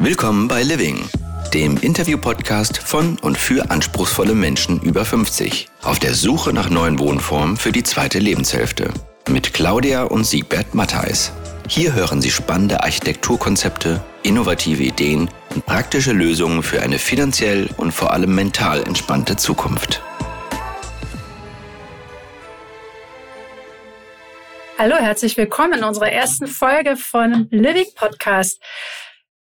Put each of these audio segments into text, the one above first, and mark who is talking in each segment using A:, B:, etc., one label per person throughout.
A: Willkommen bei Living, dem Interview-Podcast von und für anspruchsvolle Menschen über 50 auf der Suche nach neuen Wohnformen für die zweite Lebenshälfte. Mit Claudia und Siegbert Mattheis. Hier hören Sie spannende Architekturkonzepte, innovative Ideen und praktische Lösungen für eine finanziell und vor allem mental entspannte Zukunft.
B: Hallo, herzlich willkommen in unserer ersten Folge von Living Podcast.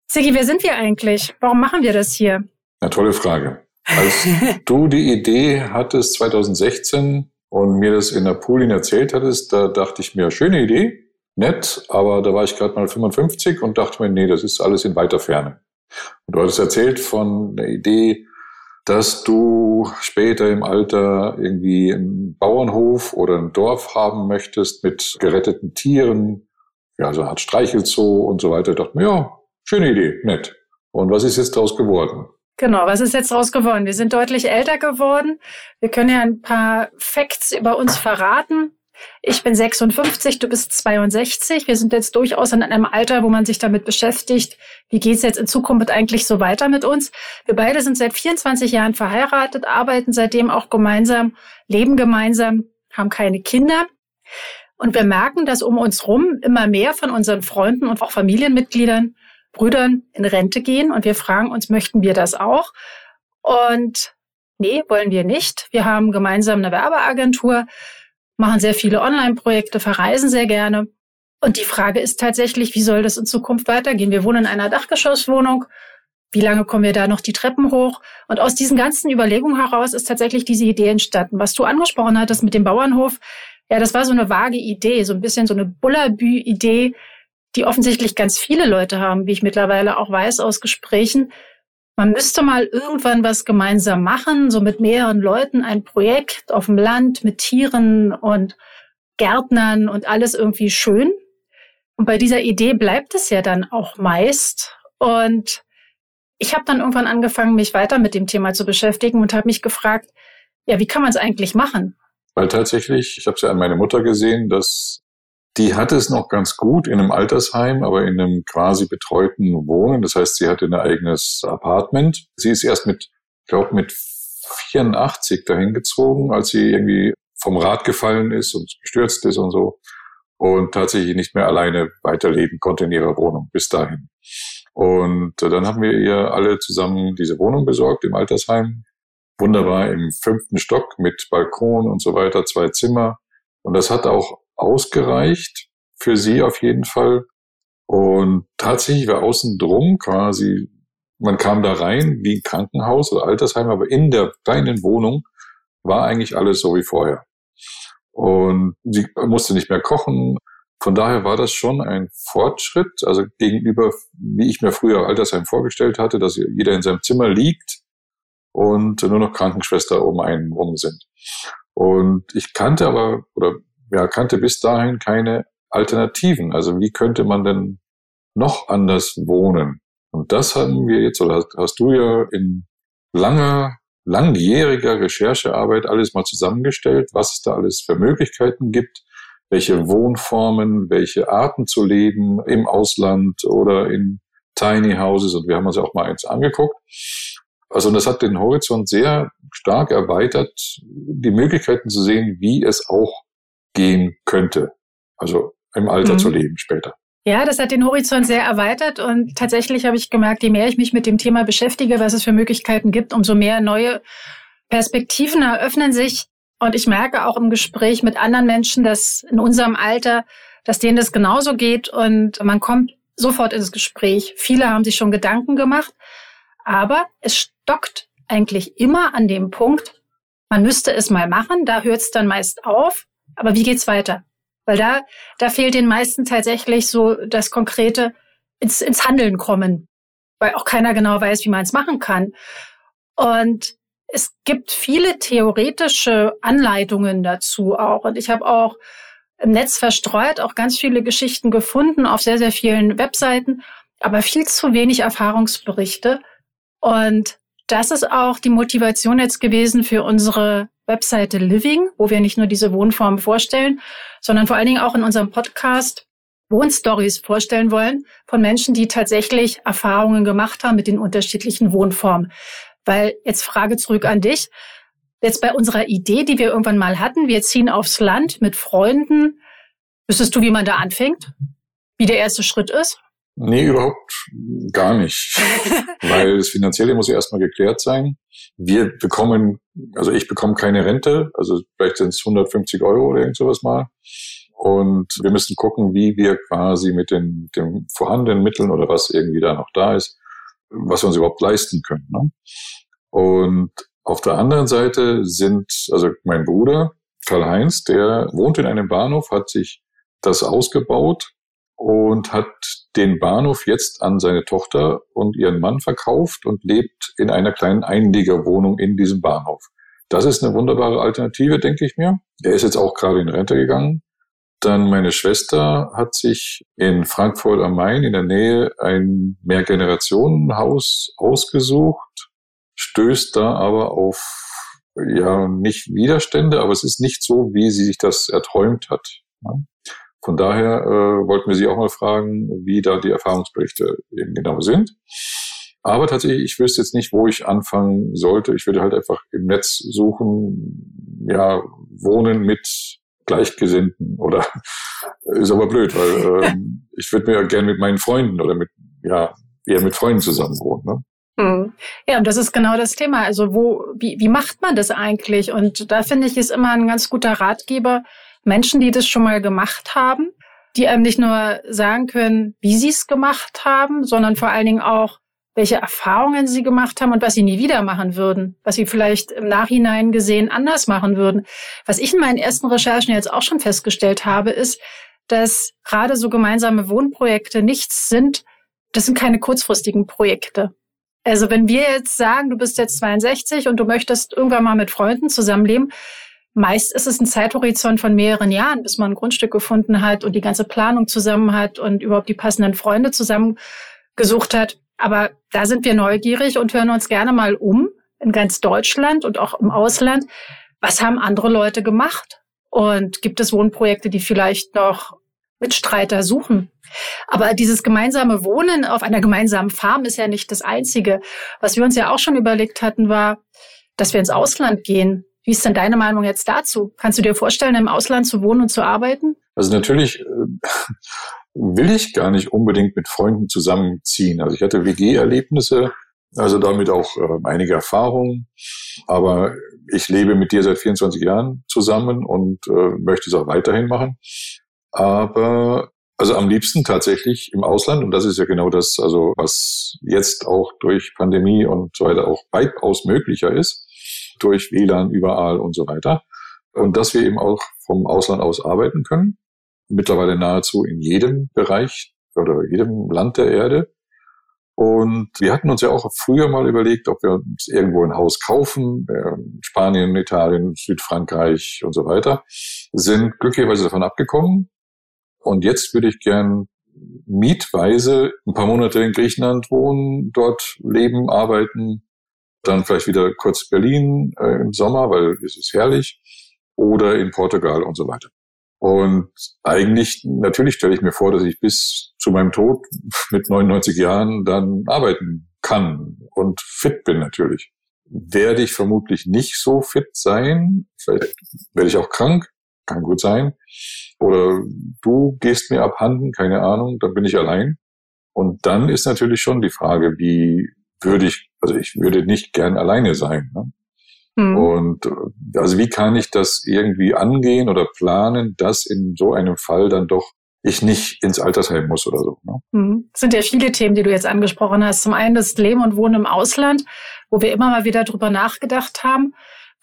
B: Sigi, wer sind wir eigentlich? Warum machen wir das hier?
C: Eine tolle Frage. Als du die Idee hattest 2016 und mir das in der Poolin erzählt hattest, da dachte ich mir, schöne Idee, nett, aber da war ich gerade mal 55 und dachte mir, nee, das ist alles in weiter Ferne. Und du hattest erzählt von der Idee, dass du später im Alter irgendwie einen Bauernhof oder ein Dorf haben möchtest mit geretteten Tieren, ja, so eine Art Streichelzoo und so weiter. Ich dachte mir, ja, Schöne Idee, nett. Und was ist jetzt daraus geworden?
B: Genau, was ist jetzt daraus geworden? Wir sind deutlich älter geworden. Wir können ja ein paar Facts über uns verraten. Ich bin 56, du bist 62. Wir sind jetzt durchaus in einem Alter, wo man sich damit beschäftigt, wie geht's jetzt in Zukunft eigentlich so weiter mit uns. Wir beide sind seit 24 Jahren verheiratet, arbeiten seitdem auch gemeinsam, leben gemeinsam, haben keine Kinder. Und wir merken, dass um uns rum immer mehr von unseren Freunden und auch Familienmitgliedern Brüdern in Rente gehen und wir fragen uns, möchten wir das auch? Und nee, wollen wir nicht. Wir haben gemeinsam eine Werbeagentur, machen sehr viele Online-Projekte, verreisen sehr gerne. Und die Frage ist tatsächlich, wie soll das in Zukunft weitergehen? Wir wohnen in einer Dachgeschosswohnung. Wie lange kommen wir da noch die Treppen hoch? Und aus diesen ganzen Überlegungen heraus ist tatsächlich diese Idee entstanden. Was du angesprochen hattest mit dem Bauernhof, ja, das war so eine vage Idee, so ein bisschen so eine Bullabü-Idee, die offensichtlich ganz viele Leute haben, wie ich mittlerweile auch weiß aus Gesprächen. Man müsste mal irgendwann was gemeinsam machen, so mit mehreren Leuten ein Projekt auf dem Land mit Tieren und Gärtnern und alles irgendwie schön. Und bei dieser Idee bleibt es ja dann auch meist. Und ich habe dann irgendwann angefangen, mich weiter mit dem Thema zu beschäftigen und habe mich gefragt, ja, wie kann man es eigentlich machen?
C: Weil tatsächlich, ich habe es ja an meine Mutter gesehen, dass die hatte es noch ganz gut in einem Altersheim, aber in einem quasi betreuten Wohnen. Das heißt, sie hatte ein eigenes Apartment. Sie ist erst mit, ich glaube, mit 84 dahin gezogen, als sie irgendwie vom Rad gefallen ist und gestürzt ist und so. Und tatsächlich nicht mehr alleine weiterleben konnte in ihrer Wohnung bis dahin. Und dann haben wir ihr alle zusammen diese Wohnung besorgt im Altersheim. Wunderbar im fünften Stock mit Balkon und so weiter, zwei Zimmer. Und das hat auch ausgereicht für sie auf jeden Fall. Und tatsächlich war außen drum quasi, man kam da rein wie ein Krankenhaus oder Altersheim, aber in der kleinen Wohnung war eigentlich alles so wie vorher. Und sie musste nicht mehr kochen. Von daher war das schon ein Fortschritt, also gegenüber, wie ich mir früher Altersheim vorgestellt hatte, dass jeder in seinem Zimmer liegt und nur noch Krankenschwester um einen rum sind. Und ich kannte aber, oder ja, kannte bis dahin keine Alternativen. Also wie könnte man denn noch anders wohnen? Und das haben wir jetzt, oder hast, hast du ja in langer, langjähriger Recherchearbeit alles mal zusammengestellt, was es da alles für Möglichkeiten gibt, welche Wohnformen, welche Arten zu leben im Ausland oder in Tiny Houses. Und wir haben uns auch mal eins angeguckt. Also das hat den Horizont sehr stark erweitert, die Möglichkeiten zu sehen, wie es auch gehen könnte. Also im Alter mhm. zu leben später.
B: Ja, das hat den Horizont sehr erweitert und tatsächlich habe ich gemerkt, je mehr ich mich mit dem Thema beschäftige, was es für Möglichkeiten gibt, umso mehr neue Perspektiven eröffnen sich. Und ich merke auch im Gespräch mit anderen Menschen, dass in unserem Alter, dass denen das genauso geht und man kommt sofort ins Gespräch. Viele haben sich schon Gedanken gemacht, aber es stockt eigentlich immer an dem Punkt, man müsste es mal machen, da hört es dann meist auf aber wie geht's weiter? Weil da, da fehlt den meisten tatsächlich so das konkrete ins, ins Handeln kommen, weil auch keiner genau weiß, wie man es machen kann. Und es gibt viele theoretische Anleitungen dazu auch. Und ich habe auch im Netz verstreut auch ganz viele Geschichten gefunden auf sehr, sehr vielen Webseiten, aber viel zu wenig Erfahrungsberichte. Und das ist auch die Motivation jetzt gewesen für unsere Webseite Living, wo wir nicht nur diese Wohnform vorstellen, sondern vor allen Dingen auch in unserem Podcast, Wohnstories vorstellen wollen von Menschen, die tatsächlich Erfahrungen gemacht haben mit den unterschiedlichen Wohnformen. Weil jetzt Frage zurück an dich. Jetzt bei unserer Idee, die wir irgendwann mal hatten, wir ziehen aufs Land mit Freunden. Wüsstest du, wie man da anfängt? Wie der erste Schritt ist?
C: Nee, überhaupt gar nicht. Weil das Finanzielle muss ja erstmal geklärt sein. Wir bekommen, also ich bekomme keine Rente, also vielleicht sind es 150 Euro oder irgend sowas mal. Und wir müssen gucken, wie wir quasi mit den, den vorhandenen Mitteln oder was irgendwie da noch da ist, was wir uns überhaupt leisten können. Ne? Und auf der anderen Seite sind, also mein Bruder Karl-Heinz, der wohnt in einem Bahnhof, hat sich das ausgebaut und hat den Bahnhof jetzt an seine Tochter und ihren Mann verkauft und lebt in einer kleinen Einliegerwohnung in diesem Bahnhof. Das ist eine wunderbare Alternative, denke ich mir. Er ist jetzt auch gerade in Rente gegangen. Dann meine Schwester hat sich in Frankfurt am Main in der Nähe ein Mehrgenerationenhaus ausgesucht, stößt da aber auf ja nicht Widerstände, aber es ist nicht so, wie sie sich das erträumt hat. Von daher äh, wollten wir Sie auch mal fragen, wie da die Erfahrungsberichte eben genau sind. Aber tatsächlich, ich wüsste jetzt nicht, wo ich anfangen sollte. Ich würde halt einfach im Netz suchen, ja, wohnen mit Gleichgesinnten oder ist aber blöd, weil äh, ich würde mir ja gerne mit meinen Freunden oder mit, ja, eher mit Freunden zusammen wohnen. Ne?
B: Hm. Ja, und das ist genau das Thema. Also wo, wie, wie macht man das eigentlich? Und da finde ich, ist immer ein ganz guter Ratgeber, Menschen, die das schon mal gemacht haben, die einem nicht nur sagen können, wie sie es gemacht haben, sondern vor allen Dingen auch, welche Erfahrungen sie gemacht haben und was sie nie wieder machen würden, was sie vielleicht im Nachhinein gesehen anders machen würden. Was ich in meinen ersten Recherchen jetzt auch schon festgestellt habe, ist, dass gerade so gemeinsame Wohnprojekte nichts sind, das sind keine kurzfristigen Projekte. Also wenn wir jetzt sagen, du bist jetzt 62 und du möchtest irgendwann mal mit Freunden zusammenleben, Meist ist es ein Zeithorizont von mehreren Jahren, bis man ein Grundstück gefunden hat und die ganze Planung zusammen hat und überhaupt die passenden Freunde zusammengesucht hat. Aber da sind wir neugierig und hören uns gerne mal um in ganz Deutschland und auch im Ausland. Was haben andere Leute gemacht? Und gibt es Wohnprojekte, die vielleicht noch Mitstreiter suchen? Aber dieses gemeinsame Wohnen auf einer gemeinsamen Farm ist ja nicht das Einzige. Was wir uns ja auch schon überlegt hatten, war, dass wir ins Ausland gehen wie ist denn deine Meinung jetzt dazu? Kannst du dir vorstellen, im Ausland zu wohnen und zu arbeiten?
C: Also natürlich äh, will ich gar nicht unbedingt mit Freunden zusammenziehen. Also ich hatte WG-Erlebnisse, also damit auch äh, einige Erfahrungen. Aber ich lebe mit dir seit 24 Jahren zusammen und äh, möchte es auch weiterhin machen. Aber also am liebsten tatsächlich im Ausland. Und das ist ja genau das, also was jetzt auch durch Pandemie und so weiter auch weitaus möglicher ist durch WLAN überall und so weiter. Und dass wir eben auch vom Ausland aus arbeiten können. Mittlerweile nahezu in jedem Bereich oder jedem Land der Erde. Und wir hatten uns ja auch früher mal überlegt, ob wir uns irgendwo ein Haus kaufen. Spanien, Italien, Südfrankreich und so weiter. Sind glücklicherweise davon abgekommen. Und jetzt würde ich gern mietweise ein paar Monate in Griechenland wohnen, dort leben, arbeiten, dann vielleicht wieder kurz Berlin äh, im Sommer, weil es ist herrlich, oder in Portugal und so weiter. Und eigentlich, natürlich stelle ich mir vor, dass ich bis zu meinem Tod mit 99 Jahren dann arbeiten kann und fit bin natürlich. Werde ich vermutlich nicht so fit sein, vielleicht werde ich auch krank, kann gut sein. Oder du gehst mir abhanden, keine Ahnung, dann bin ich allein. Und dann ist natürlich schon die Frage, wie würde ich, also ich würde nicht gern alleine sein. Ne? Mhm. Und also wie kann ich das irgendwie angehen oder planen, dass in so einem Fall dann doch ich nicht ins Altersheim muss oder so. Ne?
B: Mhm. Das sind ja viele Themen, die du jetzt angesprochen hast. Zum einen das Leben und Wohnen im Ausland, wo wir immer mal wieder drüber nachgedacht haben,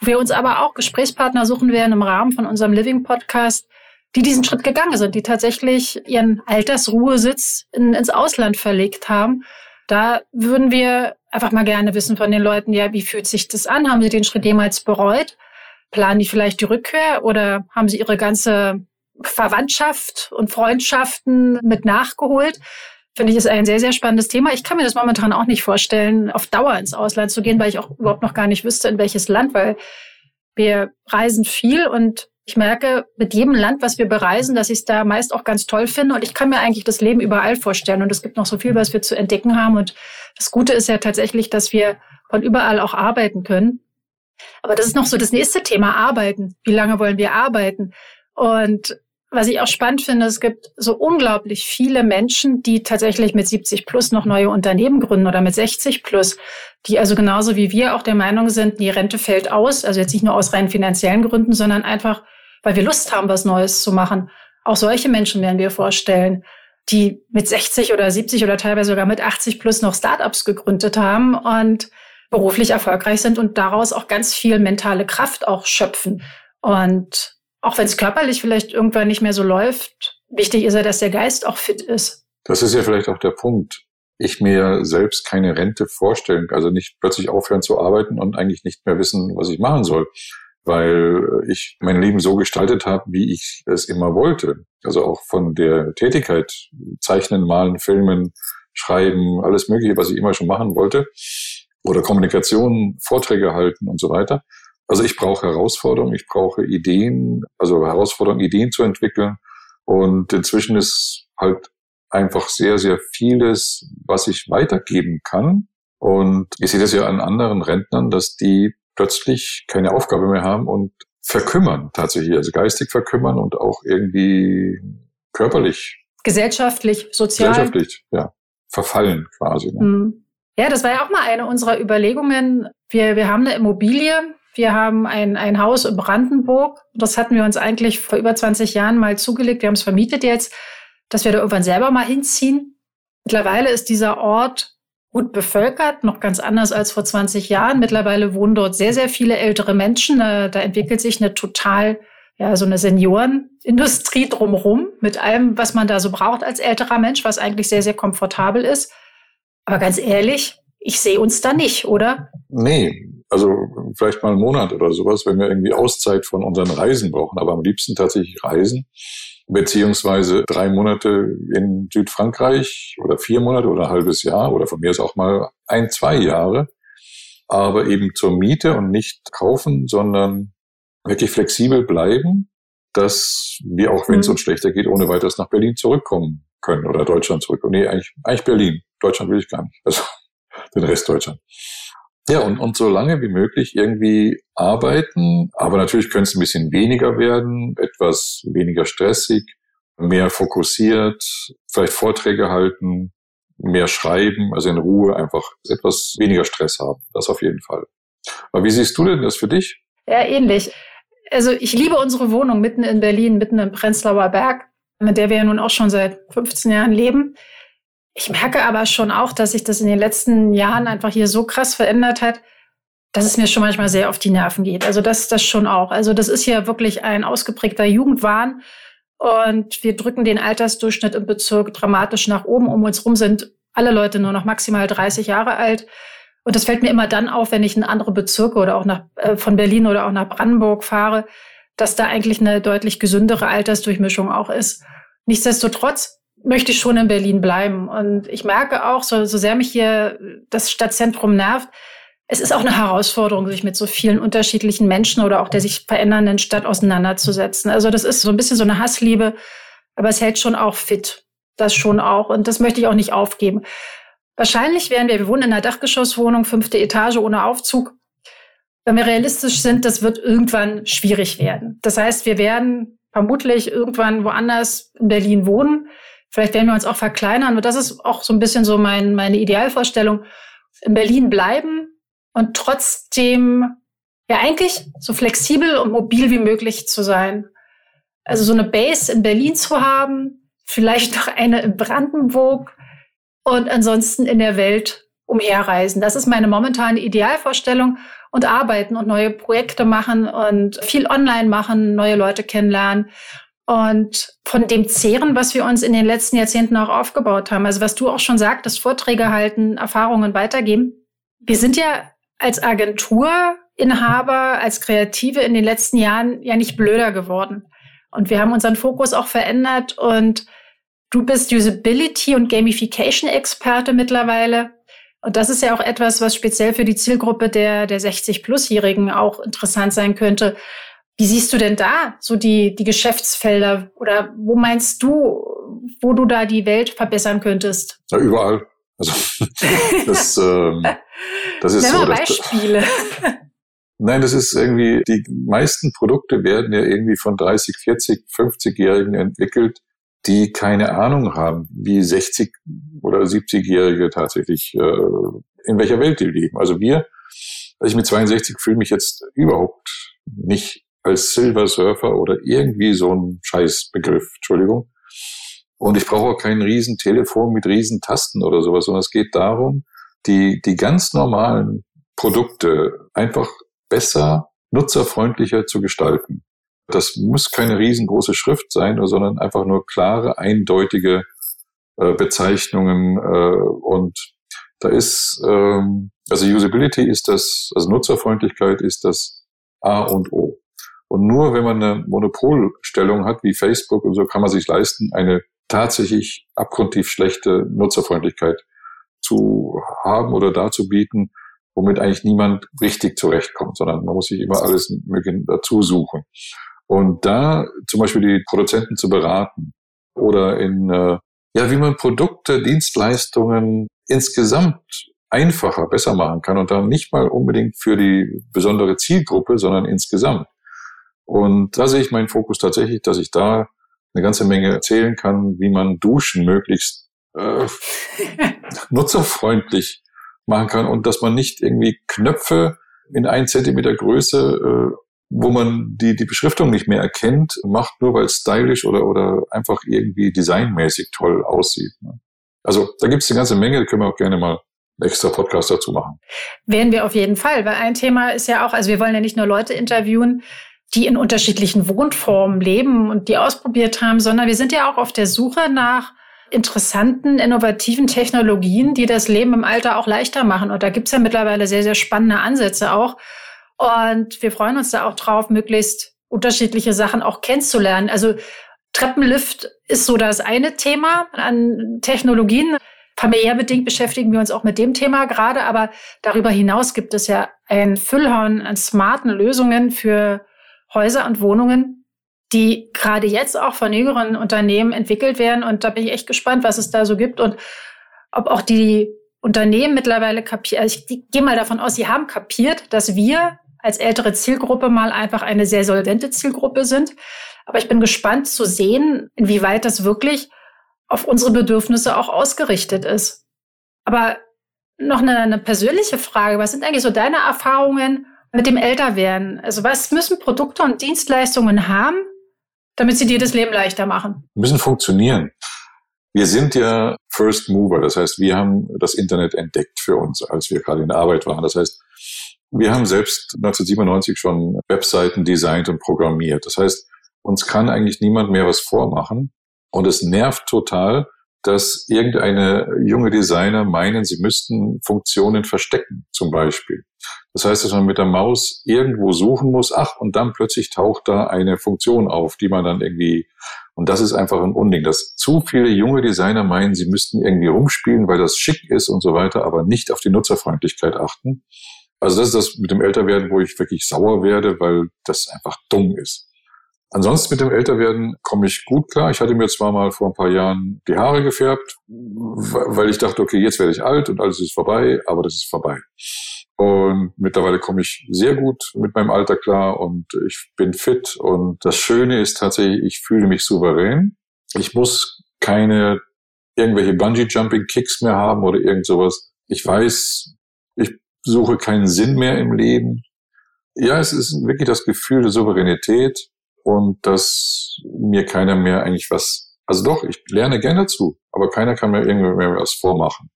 B: wo wir uns aber auch Gesprächspartner suchen werden im Rahmen von unserem Living Podcast, die diesen Schritt gegangen sind, die tatsächlich ihren Altersruhesitz in, ins Ausland verlegt haben da würden wir einfach mal gerne wissen von den Leuten, ja, wie fühlt sich das an? Haben sie den Schritt jemals bereut? Planen die vielleicht die Rückkehr oder haben sie ihre ganze Verwandtschaft und Freundschaften mit nachgeholt? Finde ich, ist ein sehr, sehr spannendes Thema. Ich kann mir das momentan auch nicht vorstellen, auf Dauer ins Ausland zu gehen, weil ich auch überhaupt noch gar nicht wüsste, in welches Land, weil wir reisen viel und Ich merke mit jedem Land, was wir bereisen, dass ich es da meist auch ganz toll finde. Und ich kann mir eigentlich das Leben überall vorstellen. Und es gibt noch so viel, was wir zu entdecken haben. Und das Gute ist ja tatsächlich, dass wir von überall auch arbeiten können. Aber das ist noch so das nächste Thema, Arbeiten. Wie lange wollen wir arbeiten? Und was ich auch spannend finde, es gibt so unglaublich viele Menschen, die tatsächlich mit 70 plus noch neue Unternehmen gründen oder mit 60 plus, die also genauso wie wir auch der Meinung sind, die Rente fällt aus, also jetzt nicht nur aus rein finanziellen Gründen, sondern einfach, weil wir Lust haben, was Neues zu machen. Auch solche Menschen werden wir vorstellen, die mit 60 oder 70 oder teilweise sogar mit 80 plus noch Startups gegründet haben und beruflich erfolgreich sind und daraus auch ganz viel mentale Kraft auch schöpfen. Und auch wenn es körperlich vielleicht irgendwann nicht mehr so läuft, wichtig ist ja, dass der Geist auch fit ist.
C: Das ist ja vielleicht auch der Punkt. Ich mir selbst keine Rente vorstellen, also nicht plötzlich aufhören zu arbeiten und eigentlich nicht mehr wissen, was ich machen soll, weil ich mein Leben so gestaltet habe, wie ich es immer wollte. Also auch von der Tätigkeit, zeichnen, malen, filmen, schreiben, alles Mögliche, was ich immer schon machen wollte, oder Kommunikation, Vorträge halten und so weiter. Also ich brauche Herausforderungen, ich brauche Ideen, also Herausforderungen, Ideen zu entwickeln. Und inzwischen ist halt einfach sehr, sehr vieles, was ich weitergeben kann. Und ich sehe das ja an anderen Rentnern, dass die plötzlich keine Aufgabe mehr haben und verkümmern tatsächlich, also geistig verkümmern und auch irgendwie körperlich.
B: Gesellschaftlich, sozial.
C: Gesellschaftlich, ja. Verfallen quasi. Ne?
B: Mhm. Ja, das war ja auch mal eine unserer Überlegungen. Wir, wir haben eine Immobilie, wir haben ein, ein Haus in Brandenburg. Das hatten wir uns eigentlich vor über 20 Jahren mal zugelegt. Wir haben es vermietet jetzt, dass wir da irgendwann selber mal hinziehen. Mittlerweile ist dieser Ort gut bevölkert, noch ganz anders als vor 20 Jahren. Mittlerweile wohnen dort sehr, sehr viele ältere Menschen. Da, da entwickelt sich eine total, ja, so eine Seniorenindustrie drumherum mit allem, was man da so braucht als älterer Mensch, was eigentlich sehr, sehr komfortabel ist. Aber ganz ehrlich, ich sehe uns da nicht, oder?
C: Nee, also vielleicht mal einen Monat oder sowas, wenn wir irgendwie Auszeit von unseren Reisen brauchen, aber am liebsten tatsächlich Reisen, beziehungsweise drei Monate in Südfrankreich oder vier Monate oder ein halbes Jahr oder von mir ist auch mal ein, zwei Jahre, aber eben zur Miete und nicht kaufen, sondern wirklich flexibel bleiben, dass wir auch, wenn es mhm. uns schlechter geht, ohne weiteres nach Berlin zurückkommen können oder Deutschland zurückkommen. Nee, eigentlich, eigentlich Berlin. Deutschland will ich gar nicht. Also den Rest Deutschland. Ja, und, und so lange wie möglich irgendwie arbeiten, aber natürlich könnte es ein bisschen weniger werden, etwas weniger stressig, mehr fokussiert, vielleicht Vorträge halten, mehr schreiben, also in Ruhe einfach etwas weniger Stress haben. Das auf jeden Fall. Aber wie siehst du denn das für dich?
B: Ja, ähnlich. Also ich liebe unsere Wohnung mitten in Berlin, mitten im Prenzlauer Berg, mit der wir ja nun auch schon seit 15 Jahren leben. Ich merke aber schon auch, dass sich das in den letzten Jahren einfach hier so krass verändert hat, dass es mir schon manchmal sehr auf die Nerven geht. Also das, das schon auch. Also das ist hier wirklich ein ausgeprägter Jugendwahn. Und wir drücken den Altersdurchschnitt im Bezirk dramatisch nach oben. Um uns rum sind alle Leute nur noch maximal 30 Jahre alt. Und das fällt mir immer dann auf, wenn ich in andere Bezirke oder auch nach, äh, von Berlin oder auch nach Brandenburg fahre, dass da eigentlich eine deutlich gesündere Altersdurchmischung auch ist. Nichtsdestotrotz möchte ich schon in Berlin bleiben. Und ich merke auch, so, so sehr mich hier das Stadtzentrum nervt, es ist auch eine Herausforderung, sich mit so vielen unterschiedlichen Menschen oder auch der sich verändernden Stadt auseinanderzusetzen. Also das ist so ein bisschen so eine Hassliebe, aber es hält schon auch fit. Das schon auch. Und das möchte ich auch nicht aufgeben. Wahrscheinlich werden wir, wir wohnen in einer Dachgeschosswohnung, fünfte Etage ohne Aufzug. Wenn wir realistisch sind, das wird irgendwann schwierig werden. Das heißt, wir werden vermutlich irgendwann woanders in Berlin wohnen. Vielleicht werden wir uns auch verkleinern. Und das ist auch so ein bisschen so mein, meine Idealvorstellung. In Berlin bleiben und trotzdem ja eigentlich so flexibel und mobil wie möglich zu sein. Also so eine Base in Berlin zu haben, vielleicht noch eine in Brandenburg und ansonsten in der Welt umherreisen. Das ist meine momentane Idealvorstellung und arbeiten und neue Projekte machen und viel online machen, neue Leute kennenlernen und von dem zehren, was wir uns in den letzten Jahrzehnten auch aufgebaut haben. Also was du auch schon sagtest, Vorträge halten, Erfahrungen weitergeben. Wir sind ja als Agenturinhaber, als Kreative in den letzten Jahren ja nicht blöder geworden. Und wir haben unseren Fokus auch verändert und du bist Usability und Gamification Experte mittlerweile. Und das ist ja auch etwas, was speziell für die Zielgruppe der, der 60-Plus-Jährigen auch interessant sein könnte Wie siehst du denn da so die, die Geschäftsfelder oder wo meinst du, wo du da die Welt verbessern könntest?
C: Ja, überall. Also das, ähm, das ist
B: Nehmen
C: so.
B: Beispiele.
C: Nein, das ist irgendwie, die meisten Produkte werden ja irgendwie von 30, 40, 50-Jährigen entwickelt, die keine Ahnung haben, wie 60 oder 70-Jährige tatsächlich, äh, in welcher Welt die leben. Also wir, also ich mit 62 fühle mich jetzt überhaupt nicht als Silver Surfer oder irgendwie so ein Scheißbegriff, Entschuldigung. Und ich brauche auch kein Riesentelefon mit Riesentasten oder sowas, sondern es geht darum, die, die ganz normalen Produkte einfach besser, nutzerfreundlicher zu gestalten. Das muss keine riesengroße Schrift sein, sondern einfach nur klare, eindeutige äh, Bezeichnungen äh, und da ist, ähm, also Usability ist das, also Nutzerfreundlichkeit ist das A und O. Und nur wenn man eine Monopolstellung hat wie Facebook und so, kann man sich leisten, eine tatsächlich abgrundtief schlechte Nutzerfreundlichkeit zu haben oder darzubieten, womit eigentlich niemand richtig zurechtkommt, sondern man muss sich immer alles dazu suchen. Und da zum Beispiel die Produzenten zu beraten oder in, äh, ja, wie man Produkte, Dienstleistungen insgesamt einfacher, besser machen kann und dann nicht mal unbedingt für die besondere Zielgruppe, sondern insgesamt. Und da sehe ich meinen Fokus tatsächlich, dass ich da eine ganze Menge erzählen kann, wie man Duschen möglichst äh, nutzerfreundlich machen kann und dass man nicht irgendwie Knöpfe in ein Zentimeter Größe, äh, wo man die, die Beschriftung nicht mehr erkennt, macht, nur weil es stylisch oder, oder einfach irgendwie designmäßig toll aussieht. Ne? Also da gibt es eine ganze Menge, da können wir auch gerne mal extra Podcast dazu machen.
B: Werden wir auf jeden Fall, weil ein Thema ist ja auch, also wir wollen ja nicht nur Leute interviewen, die in unterschiedlichen Wohnformen leben und die ausprobiert haben, sondern wir sind ja auch auf der Suche nach interessanten, innovativen Technologien, die das Leben im Alter auch leichter machen. Und da gibt's ja mittlerweile sehr, sehr spannende Ansätze auch. Und wir freuen uns da auch drauf, möglichst unterschiedliche Sachen auch kennenzulernen. Also Treppenlift ist so das eine Thema an Technologien. Familiär bedingt beschäftigen wir uns auch mit dem Thema gerade, aber darüber hinaus gibt es ja ein Füllhorn an smarten Lösungen für Häuser und Wohnungen, die gerade jetzt auch von jüngeren Unternehmen entwickelt werden. Und da bin ich echt gespannt, was es da so gibt und ob auch die Unternehmen mittlerweile kapieren. Also ich gehe mal davon aus, sie haben kapiert, dass wir als ältere Zielgruppe mal einfach eine sehr solvente Zielgruppe sind. Aber ich bin gespannt zu sehen, inwieweit das wirklich auf unsere Bedürfnisse auch ausgerichtet ist. Aber noch eine, eine persönliche Frage. Was sind eigentlich so deine Erfahrungen mit dem Älterwerden? Also was müssen Produkte und Dienstleistungen haben, damit sie dir das Leben leichter machen?
C: Müssen funktionieren. Wir sind ja First Mover, das heißt, wir haben das Internet entdeckt für uns, als wir gerade in der Arbeit waren. Das heißt, wir haben selbst 1997 schon Webseiten designt und programmiert. Das heißt, uns kann eigentlich niemand mehr was vormachen. Und es nervt total, dass irgendeine junge Designer meinen, sie müssten Funktionen verstecken, zum Beispiel. Das heißt, dass man mit der Maus irgendwo suchen muss, ach, und dann plötzlich taucht da eine Funktion auf, die man dann irgendwie, und das ist einfach ein Unding, dass zu viele junge Designer meinen, sie müssten irgendwie rumspielen, weil das schick ist und so weiter, aber nicht auf die Nutzerfreundlichkeit achten. Also das ist das mit dem Älterwerden, wo ich wirklich sauer werde, weil das einfach dumm ist. Ansonsten mit dem Älterwerden komme ich gut klar. Ich hatte mir zwar mal vor ein paar Jahren die Haare gefärbt, weil ich dachte, okay, jetzt werde ich alt und alles ist vorbei, aber das ist vorbei. Und mittlerweile komme ich sehr gut mit meinem Alter klar und ich bin fit. Und das Schöne ist tatsächlich, ich fühle mich souverän. Ich muss keine irgendwelche Bungee-Jumping-Kicks mehr haben oder irgend sowas. Ich weiß, ich suche keinen Sinn mehr im Leben. Ja, es ist wirklich das Gefühl der Souveränität und dass mir keiner mehr eigentlich was, also doch, ich lerne gerne zu, aber keiner kann mir irgendwie mehr was vormachen.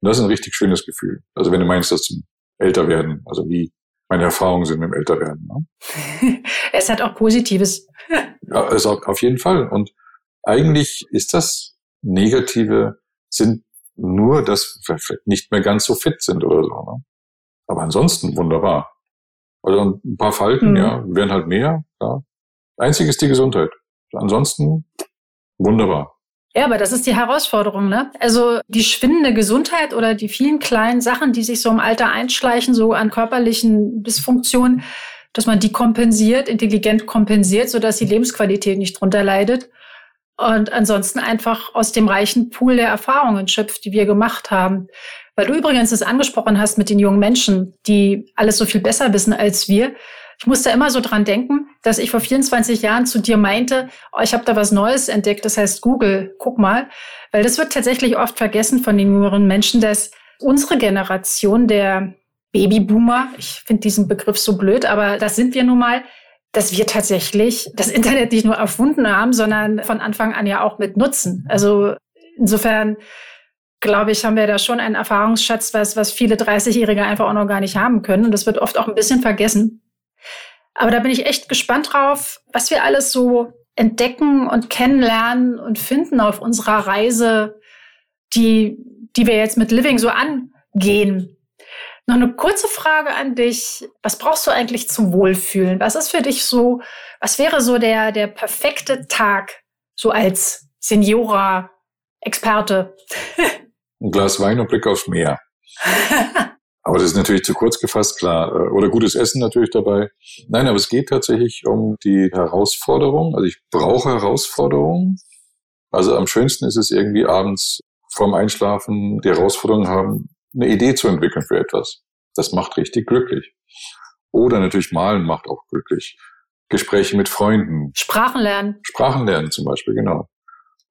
C: Und das ist ein richtig schönes Gefühl. Also wenn du meinst, dass zum älter werden, also wie meine Erfahrungen sind mit dem Älterwerden.
B: Ne? es hat auch Positives.
C: ja, es hat auf jeden Fall. Und eigentlich ist das Negative sind nur, dass wir nicht mehr ganz so fit sind oder so. Ne? Aber ansonsten wunderbar. Also ein paar Falten, mhm. ja, werden halt mehr. Ja. Einzig ist die Gesundheit. Ansonsten wunderbar.
B: Ja, aber das ist die Herausforderung, ne? Also die schwindende Gesundheit oder die vielen kleinen Sachen, die sich so im Alter einschleichen, so an körperlichen Dysfunktionen, dass man die kompensiert, intelligent kompensiert, sodass die Lebensqualität nicht drunter leidet. Und ansonsten einfach aus dem reichen Pool der Erfahrungen schöpft, die wir gemacht haben. Weil du übrigens das angesprochen hast mit den jungen Menschen, die alles so viel besser wissen als wir. Ich musste immer so dran denken, dass ich vor 24 Jahren zu dir meinte, oh, ich habe da was Neues entdeckt, das heißt Google, guck mal. Weil das wird tatsächlich oft vergessen von den jüngeren Menschen, dass unsere Generation der Babyboomer, ich finde diesen Begriff so blöd, aber das sind wir nun mal, dass wir tatsächlich das Internet nicht nur erfunden haben, sondern von Anfang an ja auch mit nutzen. Also insofern glaube ich, haben wir da schon einen Erfahrungsschatz, was, was viele 30-Jährige einfach auch noch gar nicht haben können. Und das wird oft auch ein bisschen vergessen. Aber da bin ich echt gespannt drauf, was wir alles so entdecken und kennenlernen und finden auf unserer Reise, die, die wir jetzt mit Living so angehen. Noch eine kurze Frage an dich. Was brauchst du eigentlich zum Wohlfühlen? Was ist für dich so, was wäre so der, der perfekte Tag, so als Seniora, Experte?
C: Ein Glas Wein und Blick aufs Meer. aber das ist natürlich zu kurz gefasst, klar. Äh, oder gutes Essen natürlich dabei. Nein, aber es geht tatsächlich um die Herausforderung. Also ich brauche Herausforderungen. Also am schönsten ist es irgendwie abends vorm Einschlafen die Herausforderung haben, eine Idee zu entwickeln für etwas. Das macht richtig glücklich. Oder natürlich malen macht auch glücklich. Gespräche mit Freunden.
B: Sprachen lernen.
C: Sprachen lernen zum Beispiel, genau.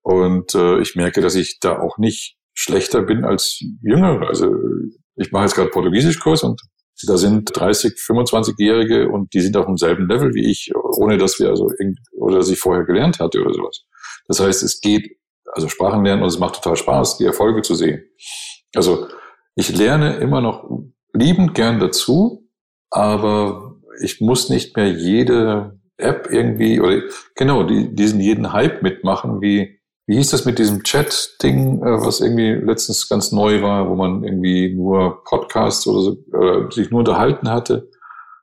C: Und äh, ich merke, dass ich da auch nicht schlechter bin als Jüngere. Also ich mache jetzt gerade Portugiesischkurs und da sind 30, 25-Jährige und die sind auf demselben Level wie ich, ohne dass wir also oder dass ich vorher gelernt hatte oder sowas. Das heißt, es geht, also Sprachen lernen und es macht total Spaß, die Erfolge zu sehen. Also ich lerne immer noch liebend gern dazu, aber ich muss nicht mehr jede App irgendwie oder genau die, diesen jeden Hype mitmachen, wie wie hieß das mit diesem Chat-Ding, äh, was irgendwie letztens ganz neu war, wo man irgendwie nur Podcasts oder so, oder sich nur unterhalten hatte?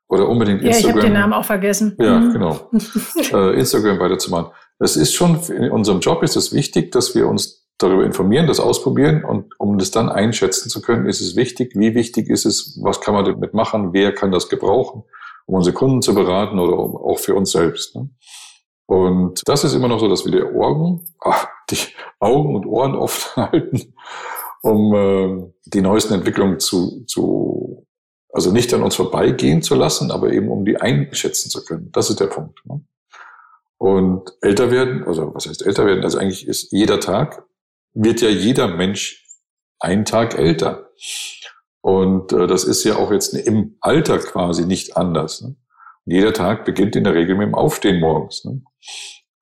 C: Oder unbedingt
B: Instagram. Ja, ich habe den Namen auch vergessen.
C: Ja, mhm. genau. äh, Instagram weiterzumachen. Das ist schon, in unserem Job ist es wichtig, dass wir uns darüber informieren, das ausprobieren und um das dann einschätzen zu können, ist es wichtig, wie wichtig ist es, was kann man damit machen, wer kann das gebrauchen, um unsere Kunden zu beraten oder auch für uns selbst. Ne? Und das ist immer noch so, dass wir die Ohren, ach, die Augen und Ohren offen halten, um äh, die neuesten Entwicklungen zu, zu, also nicht an uns vorbeigehen zu lassen, aber eben um die einschätzen zu können. Das ist der Punkt. Ne? Und älter werden, also was heißt älter werden? Also eigentlich ist jeder Tag, wird ja jeder Mensch einen Tag älter. Und äh, das ist ja auch jetzt im Alter quasi nicht anders. Ne? Jeder Tag beginnt in der Regel mit dem Aufstehen morgens. Ne?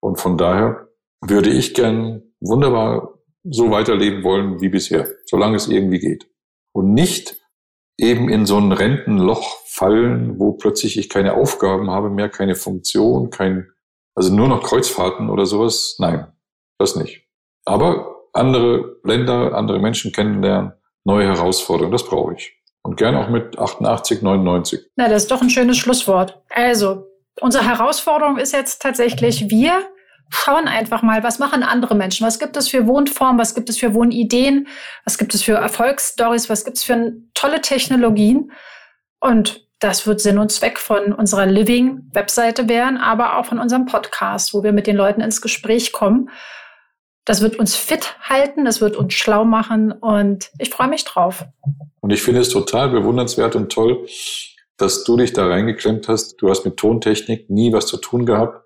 C: Und von daher würde ich gern wunderbar so weiterleben wollen wie bisher, solange es irgendwie geht. Und nicht eben in so ein Rentenloch fallen, wo plötzlich ich keine Aufgaben habe, mehr keine Funktion, kein, also nur noch Kreuzfahrten oder sowas. Nein, das nicht. Aber andere Länder, andere Menschen kennenlernen, neue Herausforderungen, das brauche ich. Und gerne auch mit 88, 99.
B: Na, das ist doch ein schönes Schlusswort. Also, unsere Herausforderung ist jetzt tatsächlich, wir schauen einfach mal, was machen andere Menschen? Was gibt es für Wohnformen? Was gibt es für Wohnideen? Was gibt es für Erfolgsstories? Was gibt es für tolle Technologien? Und das wird Sinn und Zweck von unserer Living-Webseite werden, aber auch von unserem Podcast, wo wir mit den Leuten ins Gespräch kommen. Das wird uns fit halten, das wird uns schlau machen und ich freue mich drauf.
C: Und ich finde es total bewundernswert und toll, dass du dich da reingeklemmt hast. Du hast mit Tontechnik nie was zu tun gehabt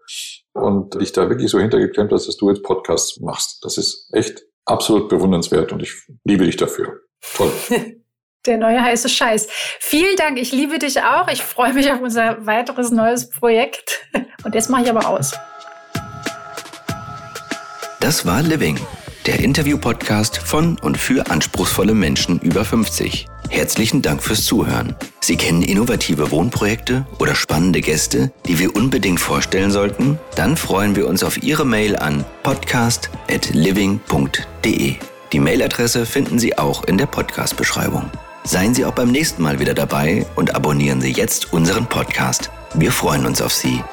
C: und dich da wirklich so hintergeklemmt hast, dass du jetzt Podcasts machst. Das ist echt absolut bewundernswert und ich liebe dich dafür. Toll.
B: Der neue heiße Scheiß. Vielen Dank. Ich liebe dich auch. Ich freue mich auf unser weiteres neues Projekt. Und jetzt mache ich aber aus.
A: Das war Living, der Interview-Podcast von und für anspruchsvolle Menschen über 50. Herzlichen Dank fürs Zuhören. Sie kennen innovative Wohnprojekte oder spannende Gäste, die wir unbedingt vorstellen sollten? Dann freuen wir uns auf Ihre Mail an podcast.living.de. Die Mailadresse finden Sie auch in der Podcast-Beschreibung. Seien Sie auch beim nächsten Mal wieder dabei und abonnieren Sie jetzt unseren Podcast. Wir freuen uns auf Sie.